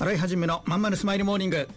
洗い始めのまんまるスマイルモーニング。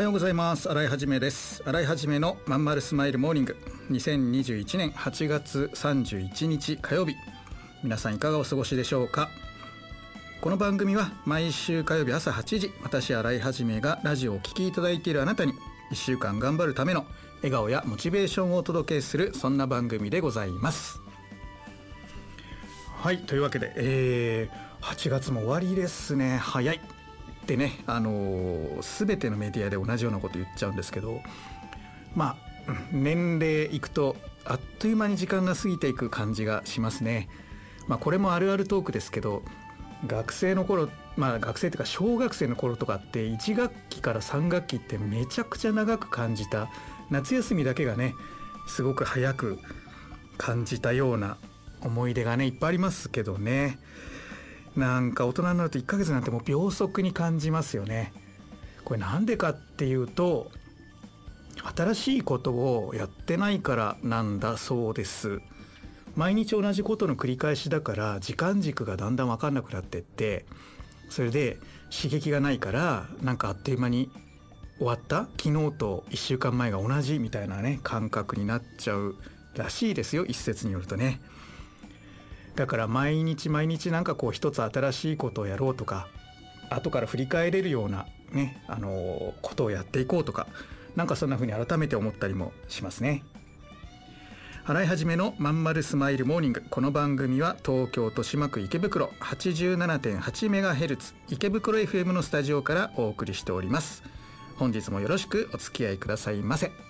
はようございます。洗いはじめです。洗いはじめのまんまるスマイルモーニング。2021年8月31日火曜日。皆さんいかがお過ごしでしょうか？この番組は毎週火曜日朝8時私洗いはじめがラジオをお聞きいただいているあなたに1週間頑張るための笑顔やモチベーションをお届けするそんな番組でございます。はいというわけで、えー、8月も終わりですね。早い。ってね、あのー、全てのメディアで同じようなこと言っちゃうんですけどまあ年齢いくとあっという間に時間が過ぎていく感じがしますね。まあ、これもあるあるトークですけど学生の頃まあ学生というか小学生の頃とかって1学期から3学期ってめちゃくちゃ長く感じた夏休みだけがねすごく早く感じたような思い出がねいっぱいありますけどね。なんか大人になると1ヶ月なんてもう秒速に感じますよね。これなんでかっていうと新しいことをやってないからなんだそうです。毎日同じことの繰り返しだから時間軸がだんだん分かんなくなってってそれで刺激がないからなんかあっという間に終わった？昨日と1週間前が同じみたいなね感覚になっちゃうらしいですよ一説によるとね。だから毎日毎日なんかこう一つ新しいことをやろうとか後から振り返れるようなねあのことをやっていこうとかなんかそんな風に改めて思ったりもしますね。洗い始めのまんまるスマイルモーニング。この番組は東京豊島区池袋 87.8MHz 池袋 FM のスタジオからお送りしております。本日もよろしくお付き合いくださいませ。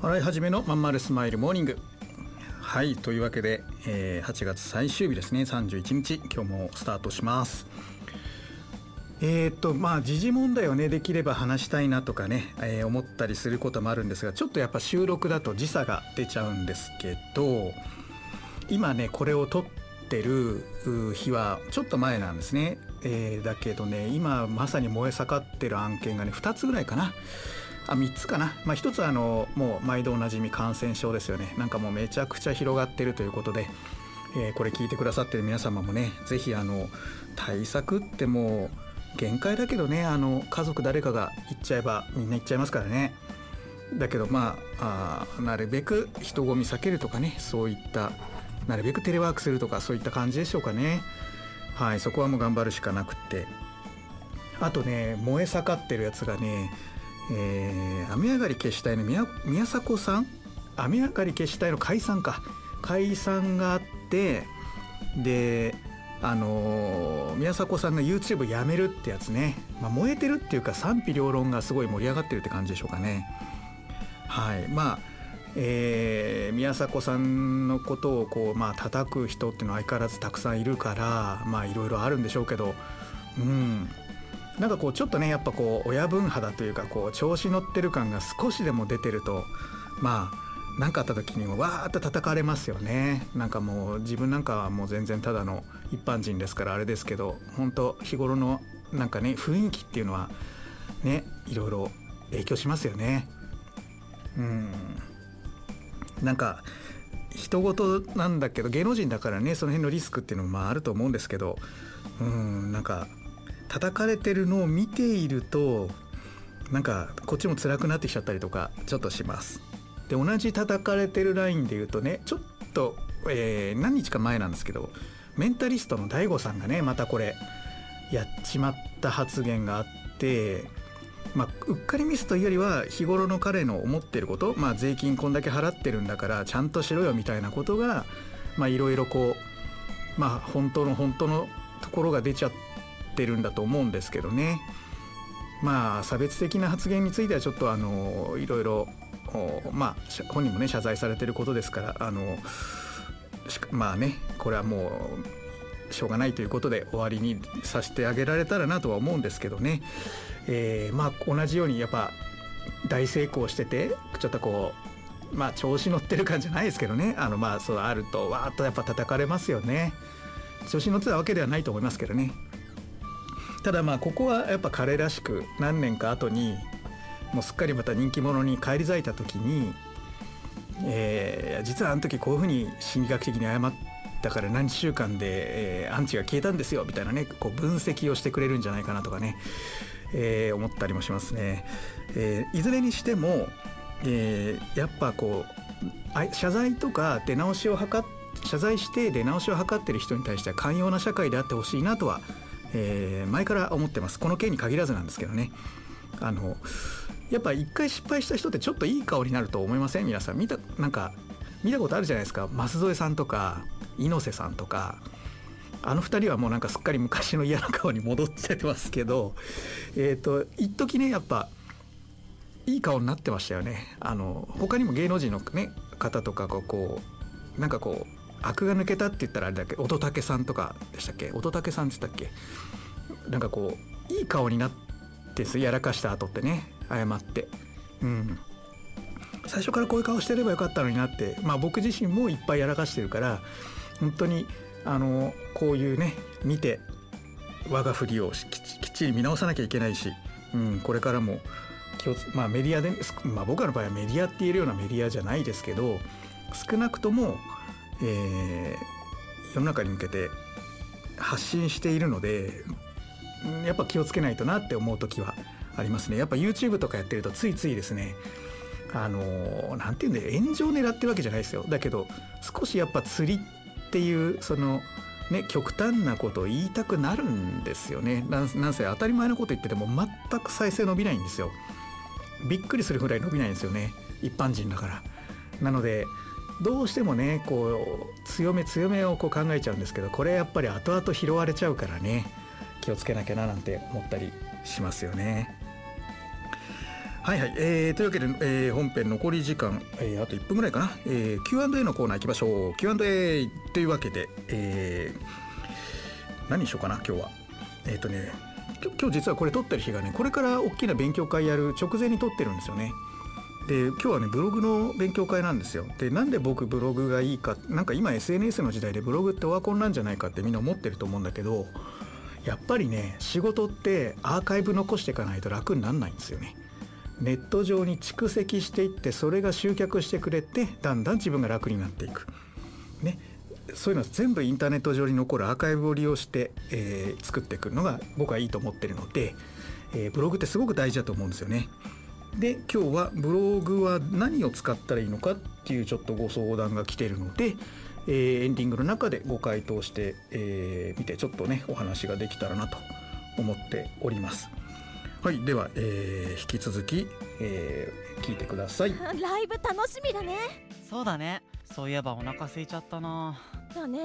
洗い始めのまんまるスマイルモーニング。はいというわけで、えー、8月最終日ですね。31日。今日もスタートします。えー、っとまあ時事問題をねできれば話したいなとかね、えー、思ったりすることもあるんですがちょっとやっぱ収録だと時差が出ちゃうんですけど今ねこれを撮ってる日はちょっと前なんですね、えー、だけどね今まさに燃え盛ってる案件がね2つぐらいかな。あ3つかな、まあ、1つはあのもう毎度おなじみ感染症ですよね。なんかもうめちゃくちゃ広がってるということで、えー、これ聞いてくださってる皆様もね是非あの対策ってもう限界だけどねあの家族誰かが行っちゃえばみんな行っちゃいますからね。だけどまああなるべく人混み避けるとかねそういったなるべくテレワークするとかそういった感じでしょうかね。はいそこはもう頑張るしかなくって。あとね燃え盛ってるやつがねえー、雨上がり決死隊の宮宮迫さん？雨上がり決死隊の解散か。解散があってであのー宮迫さんが YouTube やめるってやつね、まあ、燃えてるっていうか賛否両論がすごい盛り上がってるって感じでしょうかね。はい。まあえー宮迫さんのことをこうまあ叩く人っていうのは相変わらずたくさんいるからまあいろいろあるんでしょうけど。うん。なんかこうちょっとねやっぱこう親分肌というかこう調子乗ってる感が少しでも出てるとまあ何かあった時にもわーっと叩かれますよね。なんかもう自分なんかはもう全然ただの一般人ですからあれですけど本当日頃のなんかね雰囲気っていうのはねいろいろ影響しますよね。うん。なんか人事なんだけど芸能人だからねその辺のリスクっていうのもまああると思うんですけどうんなんか叩かれてるのを見ているとなんかこっちも辛くなってきちゃったりとかちょっとします。で同じ叩かれてるラインで言うとねちょっと、えー何日か前なんですけどメンタリストの DAIGO さんがねまたこれやっちまった発言があって、まあ、うっかりミスというよりは日頃の彼の思ってること、まあ、税金こんだけ払ってるんだからちゃんとしろよみたいなことがいろいろこうまあ本当の本当のところが出ちゃってるんだと思うんですけどね。まあ差別的な発言についてはちょっとあのいろいろまあ本人もね謝罪されてることですからあのまあねこれはもうしょうがないということで終わりにさせてあげられたらなとは思うんですけどね、えーまあ同じようにやっぱ大成功しててちょっとこうまあ調子乗ってる感じじゃないですけどね。あのまあそうあるとわーっとやっぱ叩かれますよね。調子乗ってたわけではないと思いますけどね。ただまあここはやっぱ彼らしく何年か後にもうすっかりまた人気者に返り咲いた時に、えー実はあの時こういうふうに心理学的に謝ったから何週間で、えーアンチが消えたんですよみたいなねこう分析をしてくれるんじゃないかなとかね、えー思ったりもしますね。えーいずれにしても、えーやっぱこうあ謝罪とか出直しを図っ謝罪して出直しを図ってる人に対しては寛容な社会であってほしいなとは思います、えー前から思ってます。この件に限らずなんですけどね。あのやっぱ一回失敗した人ってちょっといい顔になると思いません？皆さん。見たなんか見たことあるじゃないですか。舛添さんとか猪瀬さんとか。あの二人はもうなんかすっかり昔の嫌な顔に戻っちゃってますけど。えっ、と一時ねやっぱいい顔になってましたよね。あの他にも芸能人の、ね、方とかがこうなんかこう悪が抜けたって言ったらあれだけ乙武さんとかでしたっけ？乙武さんって言ったっけ？なんかこういい顔になってすやらかした後ってね謝って。うん。最初からこういう顔してればよかったのになってまあ僕自身もいっぱいやらかしてるから本当にあのこういうね見て我が振りをきっちきっちり見直さなきゃいけないし、うん、これからも気をまあメディアで、まあ、僕らの場合はメディアって言えるようなメディアじゃないですけど少なくとも、えー世の中に向けて発信しているのでやっぱ気をつけないとなって思う時はありますね。やっぱ YouTube とかやってるとついついですねあのーなんていうんだよ炎上狙ってるわけじゃないですよ。だけど少しやっぱ釣りっていうそのね極端なことを言いたくなるんですよね。なんなんせ当たり前のこと言ってても全く再生伸びないんですよ。びっくりするぐらい伸びないんですよね。一般人だから。なのでどうしてもねこう強め強めをこう考えちゃうんですけどこれやっぱり後々拾われちゃうからね気をつけなきゃななんて思ったりしますよね。はいはい、えーというわけで、えー本編残り時間、えーあと1分ぐらいかな、えー Q&A のコーナー行きましょう。Q&A というわけで、えー何にしようかな今日は。えっ、とね今日今日実はこれ撮ってる日がねこれから大きな勉強会やる直前に撮ってるんですよね。で今日はねブログの勉強会なんですよ。でなんで僕ブログがいいかなんか今 SNS の時代でブログってオワコンなんじゃないかってみんな思ってると思うんだけどやっぱりね仕事ってアーカイブ残していかないと楽にならないんですよね。ネット上に蓄積していってそれが集客してくれてだんだん自分が楽になっていく。ね。そういうの全部インターネット上に残るアーカイブを利用して、えー作っていくのが僕はいいと思ってるので、えーブログってすごく大事だと思うんですよね。で今日はブログは何を使ったらいいのかっていうちょっとご相談が来てるので、えーエンディングの中でご回答してみ、えー見てちょっとねお話ができたらなと思っております。はいでは、えー、引き続き、えー、聞いてください。ライブ楽しみだね。そうだね。そういえばお腹空いちゃったな。だね。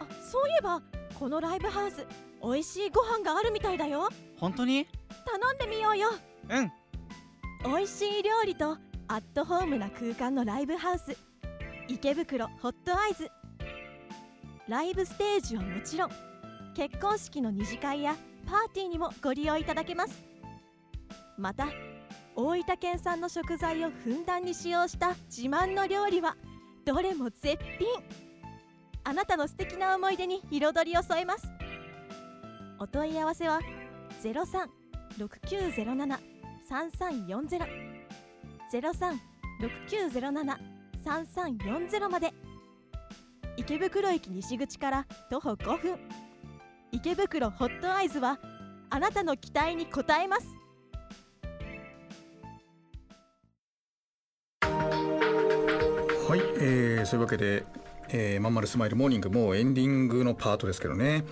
あそういえばこのライブハウス美味しいご飯があるみたいだよ。本当に？頼んでみようよ。うん美味しい料理とアットホームな空間のライブハウス。池袋ホットアイズ。ライブステージはもちろん結婚式の二次会やパーティーにもご利用いただけます。また大分県産の食材をふんだんに使用した自慢の料理はどれも絶品。あなたの素敵な思い出に彩りを添えます。お問い合わせは036907 0369073340 0369073340まで。池袋駅西口から徒歩5分。池袋ホットアイズはあなたの期待に応えます。はい、えー、そういうわけで、えー、まんまるスマイルモーニング。もうエンディングのパートですけどね、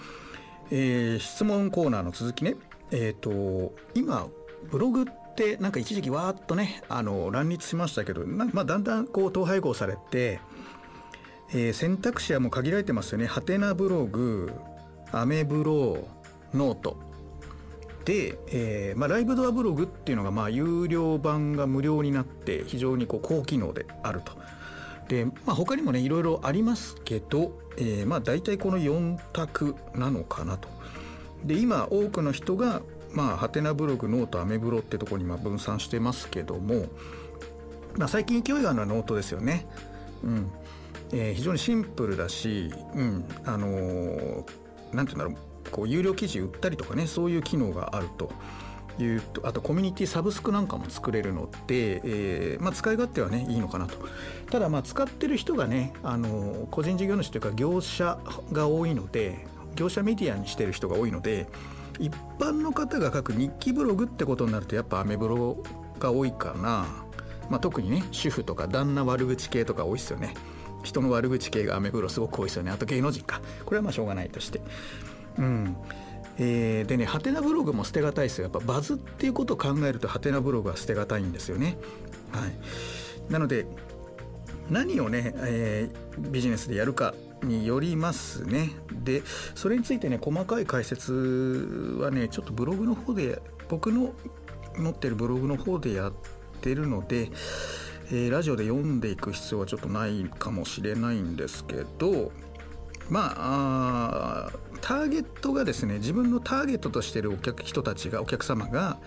えー、質問コーナーの続きね。えっ、ー、と今ブログってなんか一時期わーっとねあの乱立しましたけどまあ、だんだんこう統廃合されて、えー、選択肢はもう限られてますよねハテナブログアメブロノートで、えーまあ、ライブドアブログっていうのがまあ有料版が無料になって非常にこう高機能であると。で、まあ、他にもねいろいろありますけど、えー、まあ大体この4択なのかなと。で今多くの人がまあはてなブログノートアメブロってとこにまあ分散してますけども、まあ、最近勢いがあるのはノートですよね。うんえー、非常にシンプルだし、うんあのー、なんて言うんだろうこう有料記事売ったりとかねそういう機能があると。いうとあとコミュニティサブスクなんかも作れるので、えーまあ、使い勝手はねいいのかなとただまあ使ってる人がねあの個人事業主というか業者が多いので業者メディアにしてる人が多いので一般の方が書く日記ブログってことになるとやっぱアメブロが多いかな、まあ、特にね主婦とか旦那悪口系とか多いですよね。人の悪口系がアメブロすごく多いですよね。あと芸能人か。これはまあしょうがないとして。うん。えー、でねハテナブログも捨てがたいですよ。やっぱバズっていうことを考えるとハテナブログは捨てがたいんですよね。はい。なので何をね、えー、ビジネスでやるかによりますね。でそれについてね細かい解説はねちょっとブログの方で僕の持ってるブログの方でやってるので、えー、ラジオで読んでいく必要はちょっとないかもしれないんですけどまあターゲットがですね自分のターゲットとしてるお客人たちがお客様が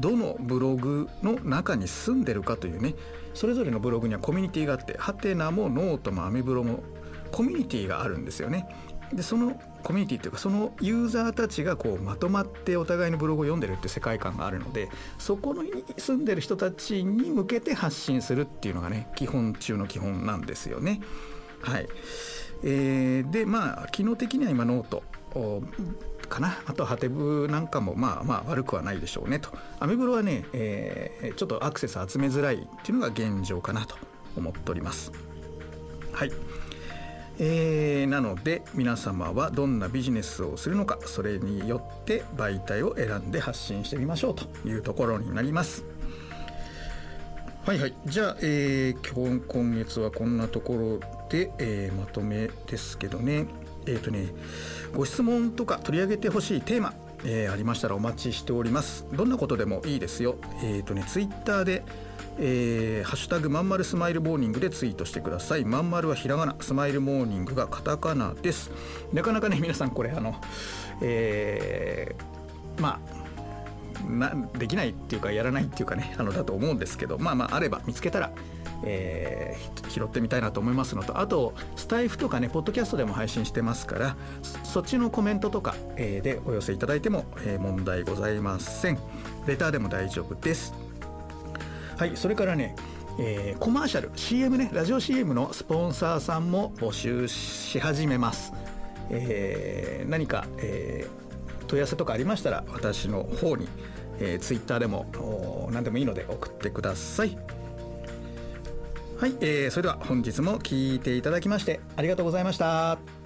どのブログの中に住んでるかというねそれぞれのブログにはコミュニティがあってはてなもノートもアメブロもコミュニティがあるんですよね。でそのコミュニティっていうかそのユーザーたちがこうまとまってお互いのブログを読んでるって世界観があるのでそこのに住んでる人たちに向けて発信するっていうのがね基本中の基本なんですよね。はい、えー、でまあ機能的には今ノートかな？あとはハテブなんかもまあまあ悪くはないでしょうねと。アメブロはね、えー、ちょっとアクセス集めづらいっていうのが現状かなと思っております。はい。えー、なので皆様はどんなビジネスをするのかそれによって媒体を選んで発信してみましょうというところになります。はいはい。じゃあ、えー、今今月はこんなところで、えー、まとめですけどね。えっ、ー、とねご質問とか取り上げてほしいテーマ、えー、ありましたらお待ちしております。どんなことでもいいですよ。えっ、ー、とねツイッターでえー、ハッシュタグまんまるスマイルモーニングでツイートしてください。まんまるはひらがな。スマイルモーニングがカタカナです。なかなかね皆さんこれあのえー、まあなできないっていうかやらないっていうかねあのだと思うんですけどまあまああれば見つけたらえー、拾ってみたいなと思いますのと。あとスタエフとかねポッドキャストでも配信してますからそっちのコメントとか、えー、でお寄せいただいても、えー、問題ございません。レターでも大丈夫です。はいそれからねえー、コマーシャル CM ねラジオ CM のスポンサーさんも募集し始めます、えー、何か、えー、問い合わせとかありましたら私の方に、えー、ツイッターでも何でもいいので送ってくださいはい、えー、それでは本日も聴いていただきましてありがとうございました。